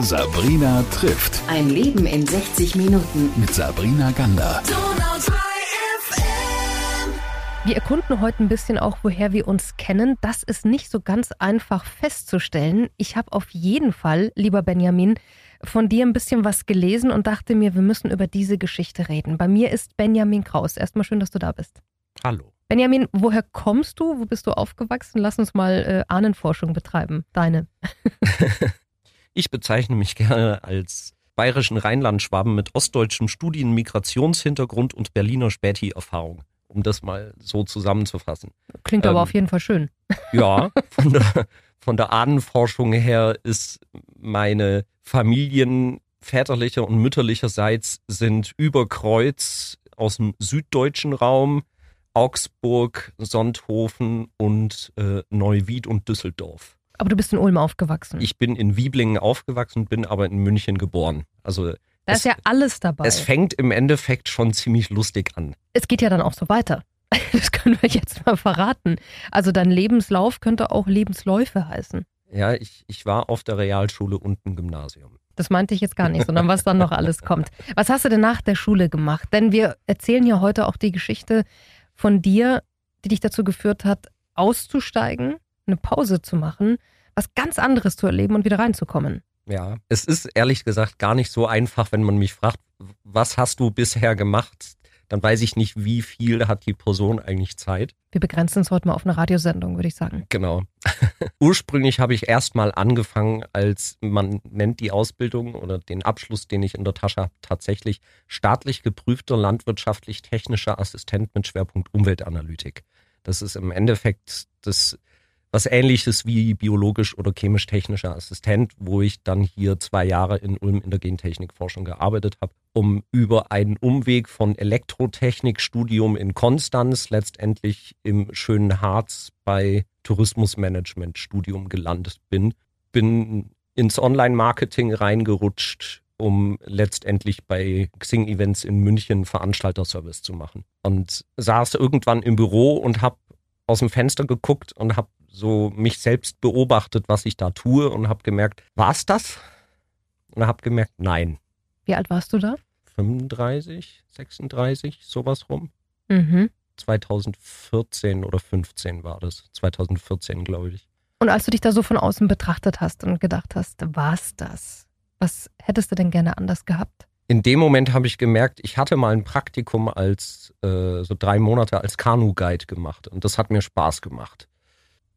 Sabrina trifft. Ein Leben in 60 Minuten. Mit Sabrina Gander. Wir erkunden heute ein bisschen auch, woher wir uns kennen. Das ist nicht so ganz einfach festzustellen. Ich habe auf jeden Fall, lieber Benjamin, von dir ein bisschen was gelesen und dachte mir, wir müssen über diese Geschichte reden. Bei mir ist Benjamin Kraus. Erstmal schön, dass du da bist. Hallo. Benjamin, woher kommst du? Wo bist du aufgewachsen? Lass uns mal äh, Ahnenforschung betreiben. Deine. ich bezeichne mich gerne als bayerischen Rheinlandschwaben mit ostdeutschem Studien-, Migrationshintergrund und Berliner Späti-Erfahrung um das mal so zusammenzufassen. Klingt ähm, aber auf jeden Fall schön. Ja, von der, von der Ahnenforschung her ist meine Familien väterlicher und mütterlicherseits sind über Kreuz aus dem süddeutschen Raum, Augsburg, Sonthofen und äh, Neuwied und Düsseldorf. Aber du bist in Ulm aufgewachsen. Ich bin in Wieblingen aufgewachsen, bin aber in München geboren. Also da es, ist ja alles dabei. Es fängt im Endeffekt schon ziemlich lustig an. Es geht ja dann auch so weiter. Das können wir jetzt mal verraten. Also dein Lebenslauf könnte auch Lebensläufe heißen. Ja, ich, ich war auf der Realschule und im Gymnasium. Das meinte ich jetzt gar nicht, sondern was dann noch alles kommt. Was hast du denn nach der Schule gemacht? Denn wir erzählen ja heute auch die Geschichte von dir, die dich dazu geführt hat, auszusteigen, eine Pause zu machen, was ganz anderes zu erleben und wieder reinzukommen. Ja, es ist ehrlich gesagt gar nicht so einfach, wenn man mich fragt, was hast du bisher gemacht? Dann weiß ich nicht, wie viel hat die Person eigentlich Zeit. Wir begrenzen uns heute mal auf eine Radiosendung, würde ich sagen. Genau. Ursprünglich habe ich erst mal angefangen, als man nennt die Ausbildung oder den Abschluss, den ich in der Tasche habe, tatsächlich staatlich geprüfter landwirtschaftlich-technischer Assistent mit Schwerpunkt Umweltanalytik. Das ist im Endeffekt das was ähnliches wie biologisch oder chemisch-technischer Assistent, wo ich dann hier zwei Jahre in Ulm in der Gentechnikforschung gearbeitet habe, um über einen Umweg von Elektrotechnikstudium in Konstanz letztendlich im schönen Harz bei Tourismusmanagement-Studium gelandet bin. Bin ins Online-Marketing reingerutscht, um letztendlich bei Xing-Events in München Veranstalterservice zu machen. Und saß irgendwann im Büro und habe aus dem Fenster geguckt und habe so mich selbst beobachtet, was ich da tue und habe gemerkt, war es das? Und habe gemerkt, nein. Wie alt warst du da? 35, 36, sowas rum. Mhm. 2014 oder 15 war das. 2014, glaube ich. Und als du dich da so von außen betrachtet hast und gedacht hast, war es das? Was hättest du denn gerne anders gehabt? In dem Moment habe ich gemerkt, ich hatte mal ein Praktikum als äh, so drei Monate als Kanu-Guide gemacht und das hat mir Spaß gemacht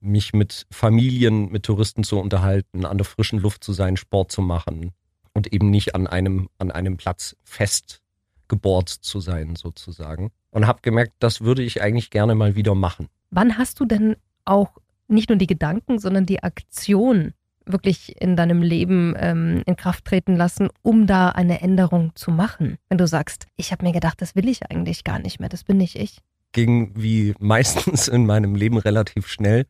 mich mit Familien, mit Touristen zu unterhalten, an der frischen Luft zu sein, Sport zu machen und eben nicht an einem, an einem Platz festgebohrt zu sein, sozusagen. Und habe gemerkt, das würde ich eigentlich gerne mal wieder machen. Wann hast du denn auch nicht nur die Gedanken, sondern die Aktion wirklich in deinem Leben ähm, in Kraft treten lassen, um da eine Änderung zu machen? Wenn du sagst, ich habe mir gedacht, das will ich eigentlich gar nicht mehr, das bin nicht ich. Ging wie meistens in meinem Leben relativ schnell.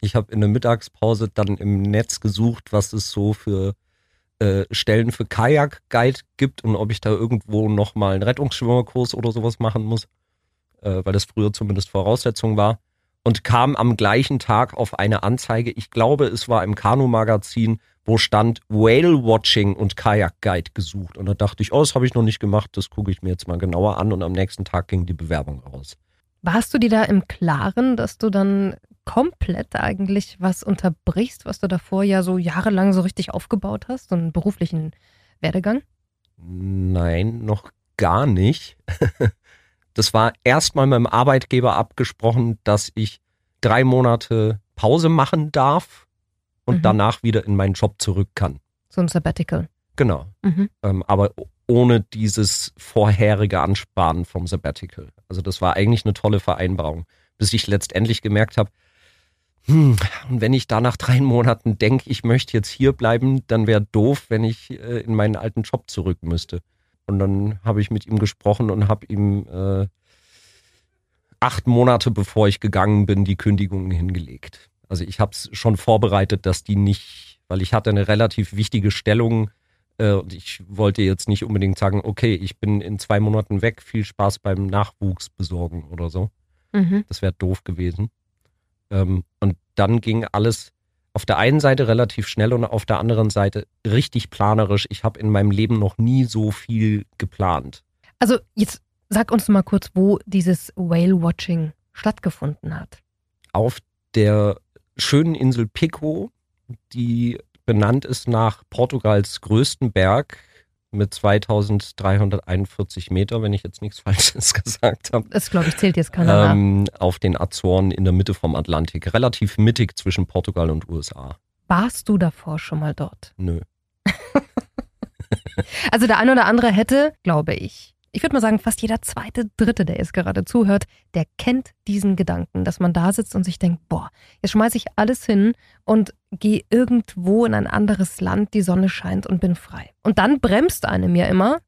Ich habe in der Mittagspause dann im Netz gesucht, was es so für äh, Stellen für Kajak-Guide gibt und ob ich da irgendwo nochmal einen Rettungsschwimmerkurs oder sowas machen muss, äh, weil das früher zumindest Voraussetzung war. Und kam am gleichen Tag auf eine Anzeige, ich glaube, es war im Kanu-Magazin, wo stand Whale-Watching und Kajak-Guide gesucht. Und da dachte ich, oh, das habe ich noch nicht gemacht, das gucke ich mir jetzt mal genauer an. Und am nächsten Tag ging die Bewerbung raus. Warst du dir da im Klaren, dass du dann komplett eigentlich was unterbrichst, was du davor ja so jahrelang so richtig aufgebaut hast, so einen beruflichen Werdegang? Nein, noch gar nicht. Das war erstmal mit dem Arbeitgeber abgesprochen, dass ich drei Monate Pause machen darf und mhm. danach wieder in meinen Job zurück kann. So ein Sabbatical. Genau. Mhm. Ähm, aber ohne dieses vorherige Ansparen vom Sabbatical. Also das war eigentlich eine tolle Vereinbarung, bis ich letztendlich gemerkt habe, hm, und wenn ich da nach drei Monaten denke, ich möchte jetzt hier bleiben, dann wäre doof, wenn ich äh, in meinen alten Job zurück müsste. Und dann habe ich mit ihm gesprochen und habe ihm äh, acht Monate bevor ich gegangen bin, die Kündigungen hingelegt. Also ich habe es schon vorbereitet, dass die nicht, weil ich hatte eine relativ wichtige Stellung äh, und ich wollte jetzt nicht unbedingt sagen, okay, ich bin in zwei Monaten weg, viel Spaß beim Nachwuchs besorgen oder so. Mhm. Das wäre doof gewesen. Ähm, und dann ging alles auf der einen Seite relativ schnell und auf der anderen Seite richtig planerisch. Ich habe in meinem Leben noch nie so viel geplant. Also jetzt sag uns mal kurz, wo dieses Whale-Watching stattgefunden hat. Auf der schönen Insel Pico, die benannt ist nach Portugals größten Berg mit 2341 Meter, wenn ich jetzt nichts Falsches gesagt habe. Das, glaube ich, zählt jetzt keiner ähm, Auf den Azoren in der Mitte vom Atlantik. Relativ mittig zwischen Portugal und USA. Warst du davor schon mal dort? Nö. also der eine oder andere hätte, glaube ich, ich würde mal sagen, fast jeder zweite, dritte, der jetzt gerade zuhört, der kennt diesen Gedanken, dass man da sitzt und sich denkt, boah, jetzt schmeiße ich alles hin und gehe irgendwo in ein anderes Land, die Sonne scheint und bin frei. Und dann bremst einem ja immer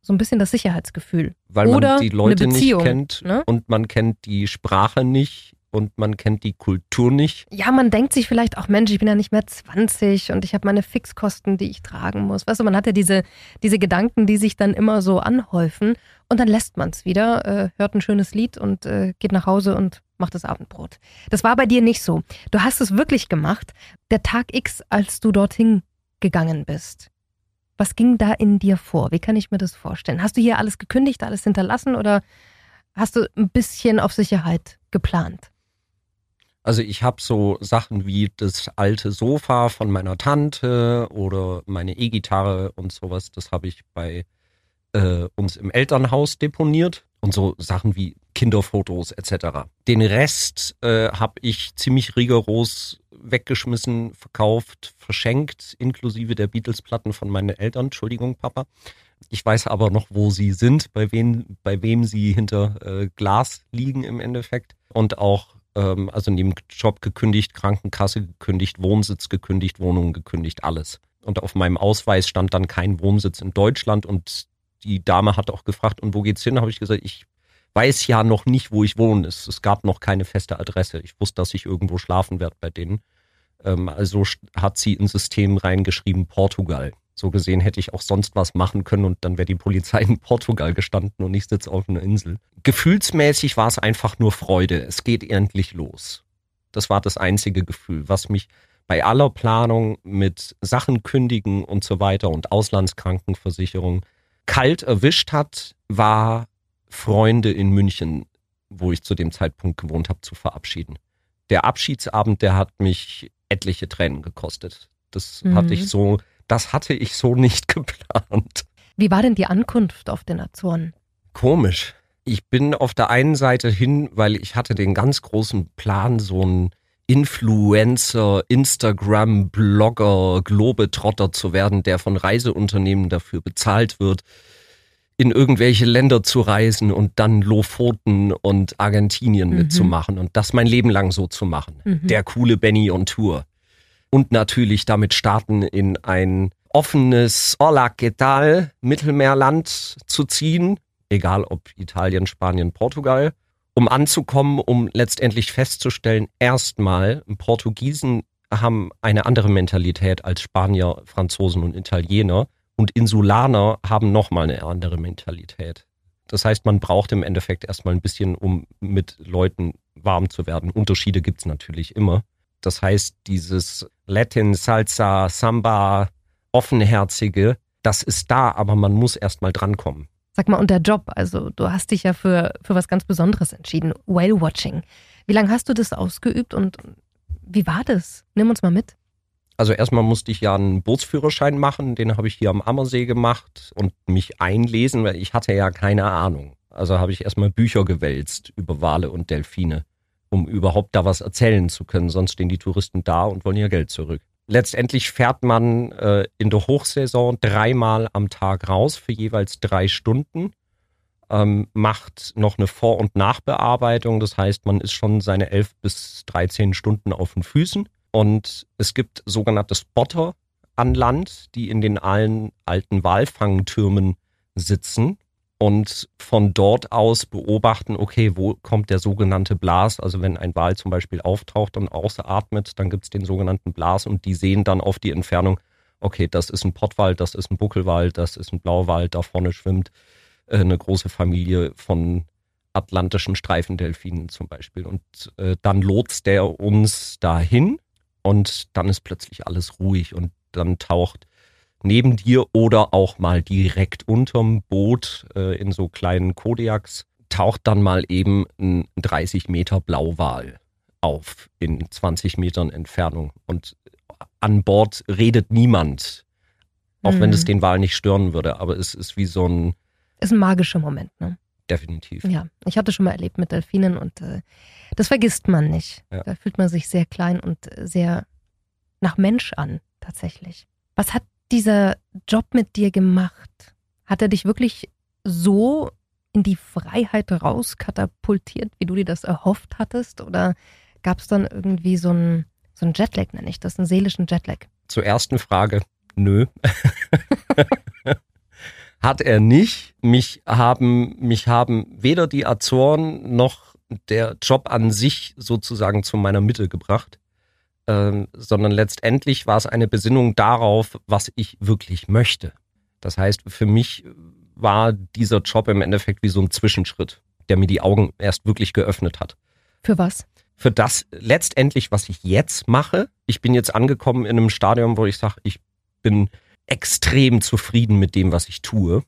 so ein bisschen das Sicherheitsgefühl. Weil Oder man die Leute nicht kennt ne? und man kennt die Sprache nicht und man kennt die Kultur nicht. Ja, man denkt sich vielleicht auch, Mensch, ich bin ja nicht mehr 20 und ich habe meine Fixkosten, die ich tragen muss. Weißt du, man hat ja diese, diese Gedanken, die sich dann immer so anhäufen und dann lässt man es wieder, äh, hört ein schönes Lied und äh, geht nach Hause und macht das Abendbrot. Das war bei dir nicht so. Du hast es wirklich gemacht. Der Tag X, als du dorthin gegangen bist. Was ging da in dir vor? Wie kann ich mir das vorstellen? Hast du hier alles gekündigt, alles hinterlassen oder hast du ein bisschen auf Sicherheit geplant? Also ich habe so Sachen wie das alte Sofa von meiner Tante oder meine E-Gitarre und sowas, das habe ich bei äh, uns im Elternhaus deponiert und so Sachen wie Kinderfotos etc. Den Rest äh, habe ich ziemlich rigoros weggeschmissen, verkauft, verschenkt, inklusive der Beatles-Platten von meinen Eltern. Entschuldigung, Papa. Ich weiß aber noch, wo sie sind, bei wem, bei wem sie hinter äh, Glas liegen im Endeffekt. Und auch ähm, also neben Job gekündigt, Krankenkasse gekündigt, Wohnsitz gekündigt, Wohnung gekündigt, alles. Und auf meinem Ausweis stand dann kein Wohnsitz in Deutschland und die Dame hat auch gefragt, und wo geht's hin? Habe ich gesagt, ich weiß ja noch nicht, wo ich wohne. Es, es gab noch keine feste Adresse. Ich wusste, dass ich irgendwo schlafen werde bei denen. Ähm, also hat sie ins System reingeschrieben Portugal. So gesehen hätte ich auch sonst was machen können und dann wäre die Polizei in Portugal gestanden und ich sitze auf einer Insel. Gefühlsmäßig war es einfach nur Freude. Es geht endlich los. Das war das einzige Gefühl, was mich bei aller Planung mit Sachen kündigen und so weiter und Auslandskrankenversicherung kalt erwischt hat, war Freunde in München, wo ich zu dem Zeitpunkt gewohnt habe, zu verabschieden. Der Abschiedsabend, der hat mich etliche Tränen gekostet. Das mhm. hatte ich so das hatte ich so nicht geplant. Wie war denn die Ankunft auf den Azoren? Komisch. Ich bin auf der einen Seite hin, weil ich hatte den ganz großen Plan, so ein Influencer, Instagram, Blogger, Globetrotter zu werden, der von Reiseunternehmen dafür bezahlt wird, in irgendwelche Länder zu reisen und dann Lofoten und Argentinien mhm. mitzumachen und das mein Leben lang so zu machen. Mhm. Der coole Benny on Tour und natürlich damit starten, in ein offenes Hola, ¿qué tal? Mittelmeerland zu ziehen, egal ob Italien, Spanien, Portugal, um anzukommen, um letztendlich festzustellen, erstmal, Portugiesen haben eine andere Mentalität als Spanier, Franzosen und Italiener und Insulaner haben nochmal eine andere Mentalität. Das heißt, man braucht im Endeffekt erstmal ein bisschen, um mit Leuten warm zu werden. Unterschiede gibt's natürlich immer. Das heißt, dieses Latin, Salsa, Samba, offenherzige, das ist da, aber man muss erst mal drankommen. Sag mal, und der Job, also du hast dich ja für, für was ganz Besonderes entschieden, Whale Watching. Wie lange hast du das ausgeübt und wie war das? Nimm uns mal mit. Also erstmal musste ich ja einen Bootsführerschein machen, den habe ich hier am Ammersee gemacht und mich einlesen, weil ich hatte ja keine Ahnung. Also habe ich erstmal Bücher gewälzt über Wale und Delfine um überhaupt da was erzählen zu können. Sonst stehen die Touristen da und wollen ihr Geld zurück. Letztendlich fährt man äh, in der Hochsaison dreimal am Tag raus für jeweils drei Stunden, ähm, macht noch eine Vor- und Nachbearbeitung. Das heißt, man ist schon seine elf bis 13 Stunden auf den Füßen. Und es gibt sogenannte Spotter an Land, die in den allen alten Walfangtürmen sitzen und von dort aus beobachten, okay, wo kommt der sogenannte Blas? Also wenn ein Wal zum Beispiel auftaucht und ausatmet, dann gibt es den sogenannten Blas und die sehen dann auf die Entfernung, okay, das ist ein Pottwal, das ist ein Buckelwal, das ist ein Blauwal, da vorne schwimmt äh, eine große Familie von atlantischen Streifendelfinen zum Beispiel. Und äh, dann lotst der uns dahin und dann ist plötzlich alles ruhig und dann taucht neben dir oder auch mal direkt unterm Boot äh, in so kleinen Kodiaks taucht dann mal eben ein 30 Meter Blauwal auf in 20 Metern Entfernung und an Bord redet niemand, auch mhm. wenn es den Wal nicht stören würde, aber es ist wie so ein ist ein magischer Moment, ne? Definitiv. Ja, ich hatte schon mal erlebt mit Delfinen und äh, das vergisst man nicht. Ja. Da fühlt man sich sehr klein und sehr nach Mensch an, tatsächlich. Was hat dieser Job mit dir gemacht? Hat er dich wirklich so in die Freiheit rauskatapultiert, wie du dir das erhofft hattest? Oder gab es dann irgendwie so einen so Jetlag, nenne ich das, einen seelischen Jetlag? Zur ersten Frage, nö. Hat er nicht. Mich haben, mich haben weder die Azoren noch der Job an sich sozusagen zu meiner Mitte gebracht. Ähm, sondern letztendlich war es eine Besinnung darauf, was ich wirklich möchte. Das heißt, für mich war dieser Job im Endeffekt wie so ein Zwischenschritt, der mir die Augen erst wirklich geöffnet hat. Für was? Für das letztendlich, was ich jetzt mache. Ich bin jetzt angekommen in einem Stadium, wo ich sage, ich bin extrem zufrieden mit dem, was ich tue,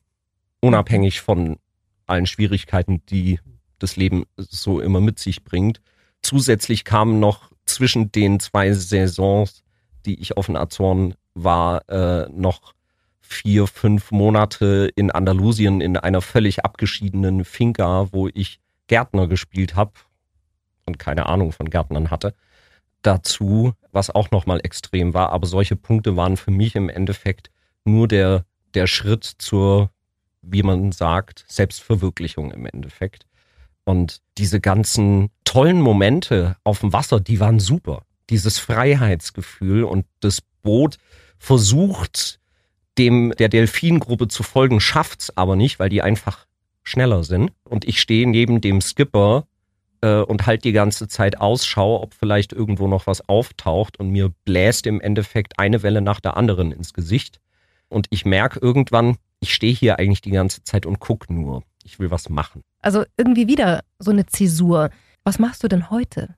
unabhängig von allen Schwierigkeiten, die das Leben so immer mit sich bringt. Zusätzlich kamen noch zwischen den zwei Saisons, die ich auf den Azoren war, äh, noch vier, fünf Monate in Andalusien in einer völlig abgeschiedenen Finca, wo ich Gärtner gespielt habe und keine Ahnung von Gärtnern hatte. Dazu, was auch nochmal extrem war, aber solche Punkte waren für mich im Endeffekt nur der, der Schritt zur, wie man sagt, Selbstverwirklichung im Endeffekt. Und diese ganzen tollen Momente auf dem Wasser, die waren super. Dieses Freiheitsgefühl und das Boot versucht, dem der Delfingruppe zu folgen, schafft's aber nicht, weil die einfach schneller sind. Und ich stehe neben dem Skipper äh, und halt die ganze Zeit Ausschau, ob vielleicht irgendwo noch was auftaucht und mir bläst im Endeffekt eine Welle nach der anderen ins Gesicht. Und ich merke irgendwann, ich stehe hier eigentlich die ganze Zeit und guck nur. Ich will was machen. Also irgendwie wieder so eine Zäsur. Was machst du denn heute?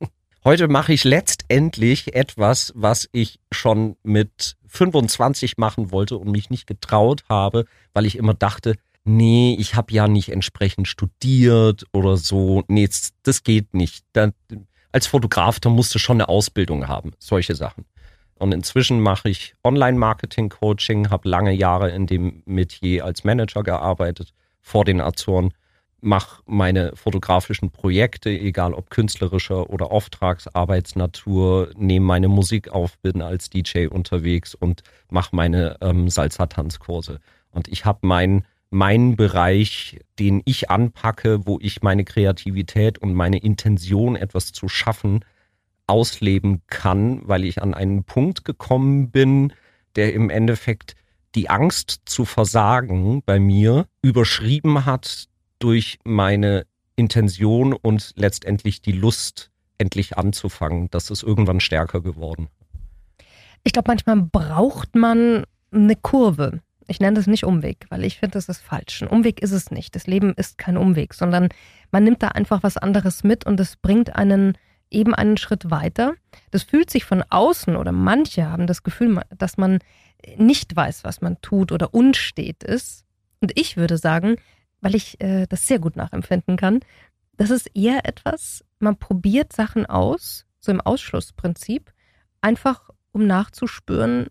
heute mache ich letztendlich etwas, was ich schon mit 25 machen wollte und mich nicht getraut habe, weil ich immer dachte, nee, ich habe ja nicht entsprechend studiert oder so. Nee, das geht nicht. Da, als Fotograf, da musst du schon eine Ausbildung haben, solche Sachen. Und inzwischen mache ich Online-Marketing-Coaching, habe lange Jahre in dem Metier als Manager gearbeitet vor den Azoren mache meine fotografischen Projekte, egal ob künstlerischer oder Auftragsarbeitsnatur, nehme meine Musik auf, bin als DJ unterwegs und mache meine ähm, Salsa-Tanzkurse. Und ich habe meinen mein Bereich, den ich anpacke, wo ich meine Kreativität und meine Intention, etwas zu schaffen, ausleben kann, weil ich an einen Punkt gekommen bin, der im Endeffekt die Angst zu versagen bei mir überschrieben hat durch meine Intention und letztendlich die Lust, endlich anzufangen. Das ist irgendwann stärker geworden. Ich glaube, manchmal braucht man eine Kurve. Ich nenne das nicht Umweg, weil ich finde, das ist falsch. Ein Umweg ist es nicht. Das Leben ist kein Umweg, sondern man nimmt da einfach was anderes mit und es bringt einen eben einen Schritt weiter. Das fühlt sich von außen oder manche haben das Gefühl, dass man nicht weiß, was man tut oder unstet ist. Und ich würde sagen, weil ich äh, das sehr gut nachempfinden kann. Das ist eher etwas, man probiert Sachen aus, so im Ausschlussprinzip, einfach um nachzuspüren,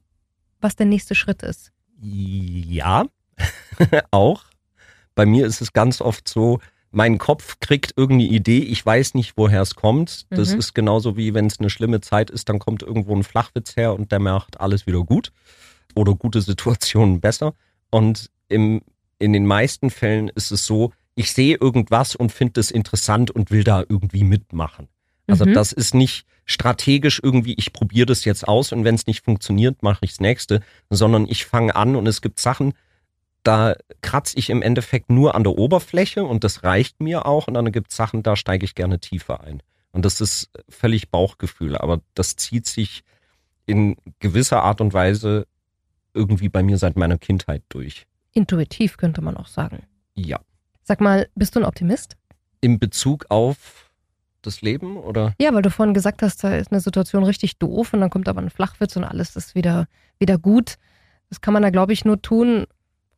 was der nächste Schritt ist. Ja, auch. Bei mir ist es ganz oft so, mein Kopf kriegt irgendeine Idee, ich weiß nicht, woher es kommt. Das mhm. ist genauso wie wenn es eine schlimme Zeit ist, dann kommt irgendwo ein Flachwitz her und der macht alles wieder gut oder gute Situationen besser. Und im in den meisten Fällen ist es so, ich sehe irgendwas und finde es interessant und will da irgendwie mitmachen. Also mhm. das ist nicht strategisch irgendwie, ich probiere das jetzt aus und wenn es nicht funktioniert, mache ich das nächste, sondern ich fange an und es gibt Sachen, da kratze ich im Endeffekt nur an der Oberfläche und das reicht mir auch und dann gibt es Sachen, da steige ich gerne tiefer ein. Und das ist völlig Bauchgefühl, aber das zieht sich in gewisser Art und Weise irgendwie bei mir seit meiner Kindheit durch. Intuitiv könnte man auch sagen. Ja. Sag mal, bist du ein Optimist? In Bezug auf das Leben oder? Ja, weil du vorhin gesagt hast, da ist eine Situation richtig doof und dann kommt aber ein Flachwitz und alles ist wieder, wieder gut. Das kann man da, glaube ich, nur tun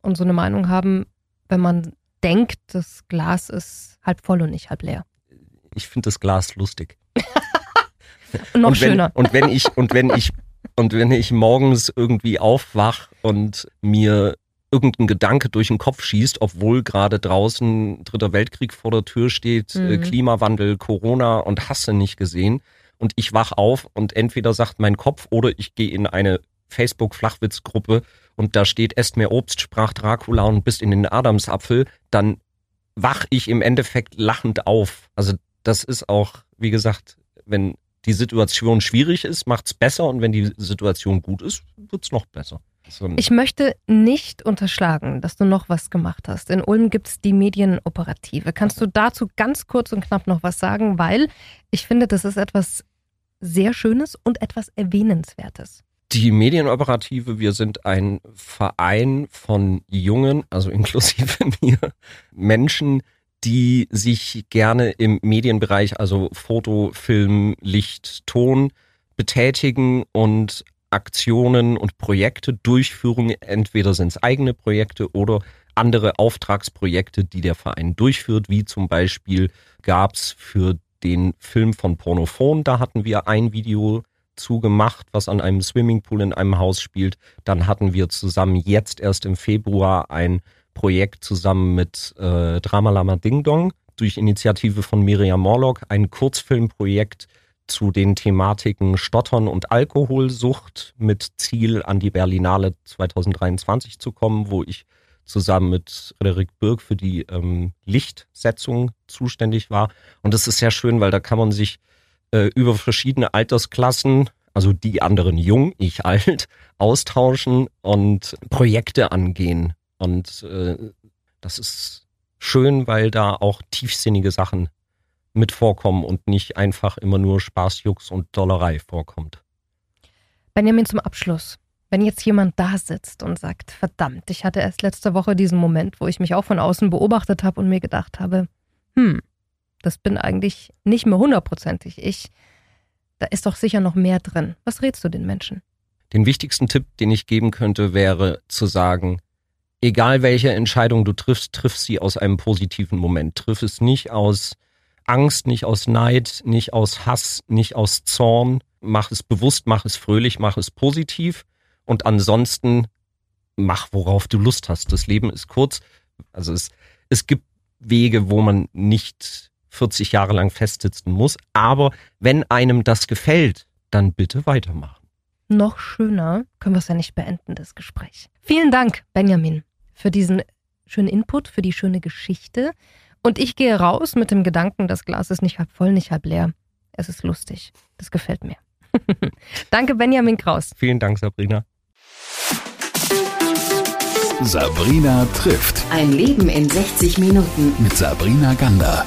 und so eine Meinung haben, wenn man denkt, das Glas ist halb voll und nicht halb leer. Ich finde das Glas lustig. Noch und wenn, schöner. Und wenn ich, und wenn ich, und wenn ich morgens irgendwie aufwach und mir irgendein Gedanke durch den Kopf schießt, obwohl gerade draußen Dritter Weltkrieg vor der Tür steht, äh, Mhm. Klimawandel, Corona und hasse nicht gesehen. Und ich wach auf und entweder sagt mein Kopf oder ich gehe in eine Facebook-Flachwitzgruppe und da steht, esst mehr Obst, sprach Dracula und bist in den Adamsapfel, dann wach ich im Endeffekt lachend auf. Also das ist auch, wie gesagt, wenn die Situation schwierig ist, macht's besser und wenn die Situation gut ist, wird's noch besser. So ein- Ich möchte nicht unterschlagen, dass du noch was gemacht hast. In Ulm gibt es die Medienoperative. Kannst du dazu ganz kurz und knapp noch was sagen? Weil ich finde, das ist etwas sehr Schönes und etwas Erwähnenswertes. Die Medienoperative, wir sind ein Verein von jungen, also inklusive mir, Menschen, die sich gerne im Medienbereich, also Foto, Film, Licht, Ton betätigen und Aktionen und Projekte durchführen. Entweder sind es eigene Projekte oder andere Auftragsprojekte, die der Verein durchführt, wie zum Beispiel gab es für den Film von Pornophon, da hatten wir ein Video zugemacht, was an einem Swimmingpool in einem Haus spielt. Dann hatten wir zusammen jetzt erst im Februar ein Projekt zusammen mit äh, Drama Lama Ding Dong durch Initiative von Miriam Morlock, ein Kurzfilmprojekt zu den Thematiken Stottern und Alkoholsucht mit Ziel an die Berlinale 2023 zu kommen, wo ich zusammen mit Frederik Birk für die ähm, Lichtsetzung zuständig war. Und das ist sehr schön, weil da kann man sich äh, über verschiedene Altersklassen, also die anderen jung, ich alt, austauschen und Projekte angehen. Und äh, das ist schön, weil da auch tiefsinnige Sachen mit vorkommen und nicht einfach immer nur Spaß, Jux und Dollerei vorkommt. Benjamin, zum Abschluss. Wenn jetzt jemand da sitzt und sagt, verdammt, ich hatte erst letzte Woche diesen Moment, wo ich mich auch von außen beobachtet habe und mir gedacht habe, hm, das bin eigentlich nicht mehr hundertprozentig ich. Da ist doch sicher noch mehr drin. Was rätst du den Menschen? Den wichtigsten Tipp, den ich geben könnte, wäre zu sagen, egal welche Entscheidung du triffst, triff sie aus einem positiven Moment. Triff es nicht aus Angst, nicht aus Neid, nicht aus Hass, nicht aus Zorn. Mach es bewusst, mach es fröhlich, mach es positiv. Und ansonsten mach, worauf du Lust hast. Das Leben ist kurz. Also es, es gibt Wege, wo man nicht 40 Jahre lang festsitzen muss. Aber wenn einem das gefällt, dann bitte weitermachen. Noch schöner können wir es ja nicht beenden, das Gespräch. Vielen Dank, Benjamin, für diesen schönen Input, für die schöne Geschichte. Und ich gehe raus mit dem Gedanken, das Glas ist nicht halb voll, nicht halb leer. Es ist lustig. Das gefällt mir. Danke, Benjamin Kraus. Vielen Dank, Sabrina. Sabrina trifft Ein Leben in 60 Minuten. mit Sabrina Gander.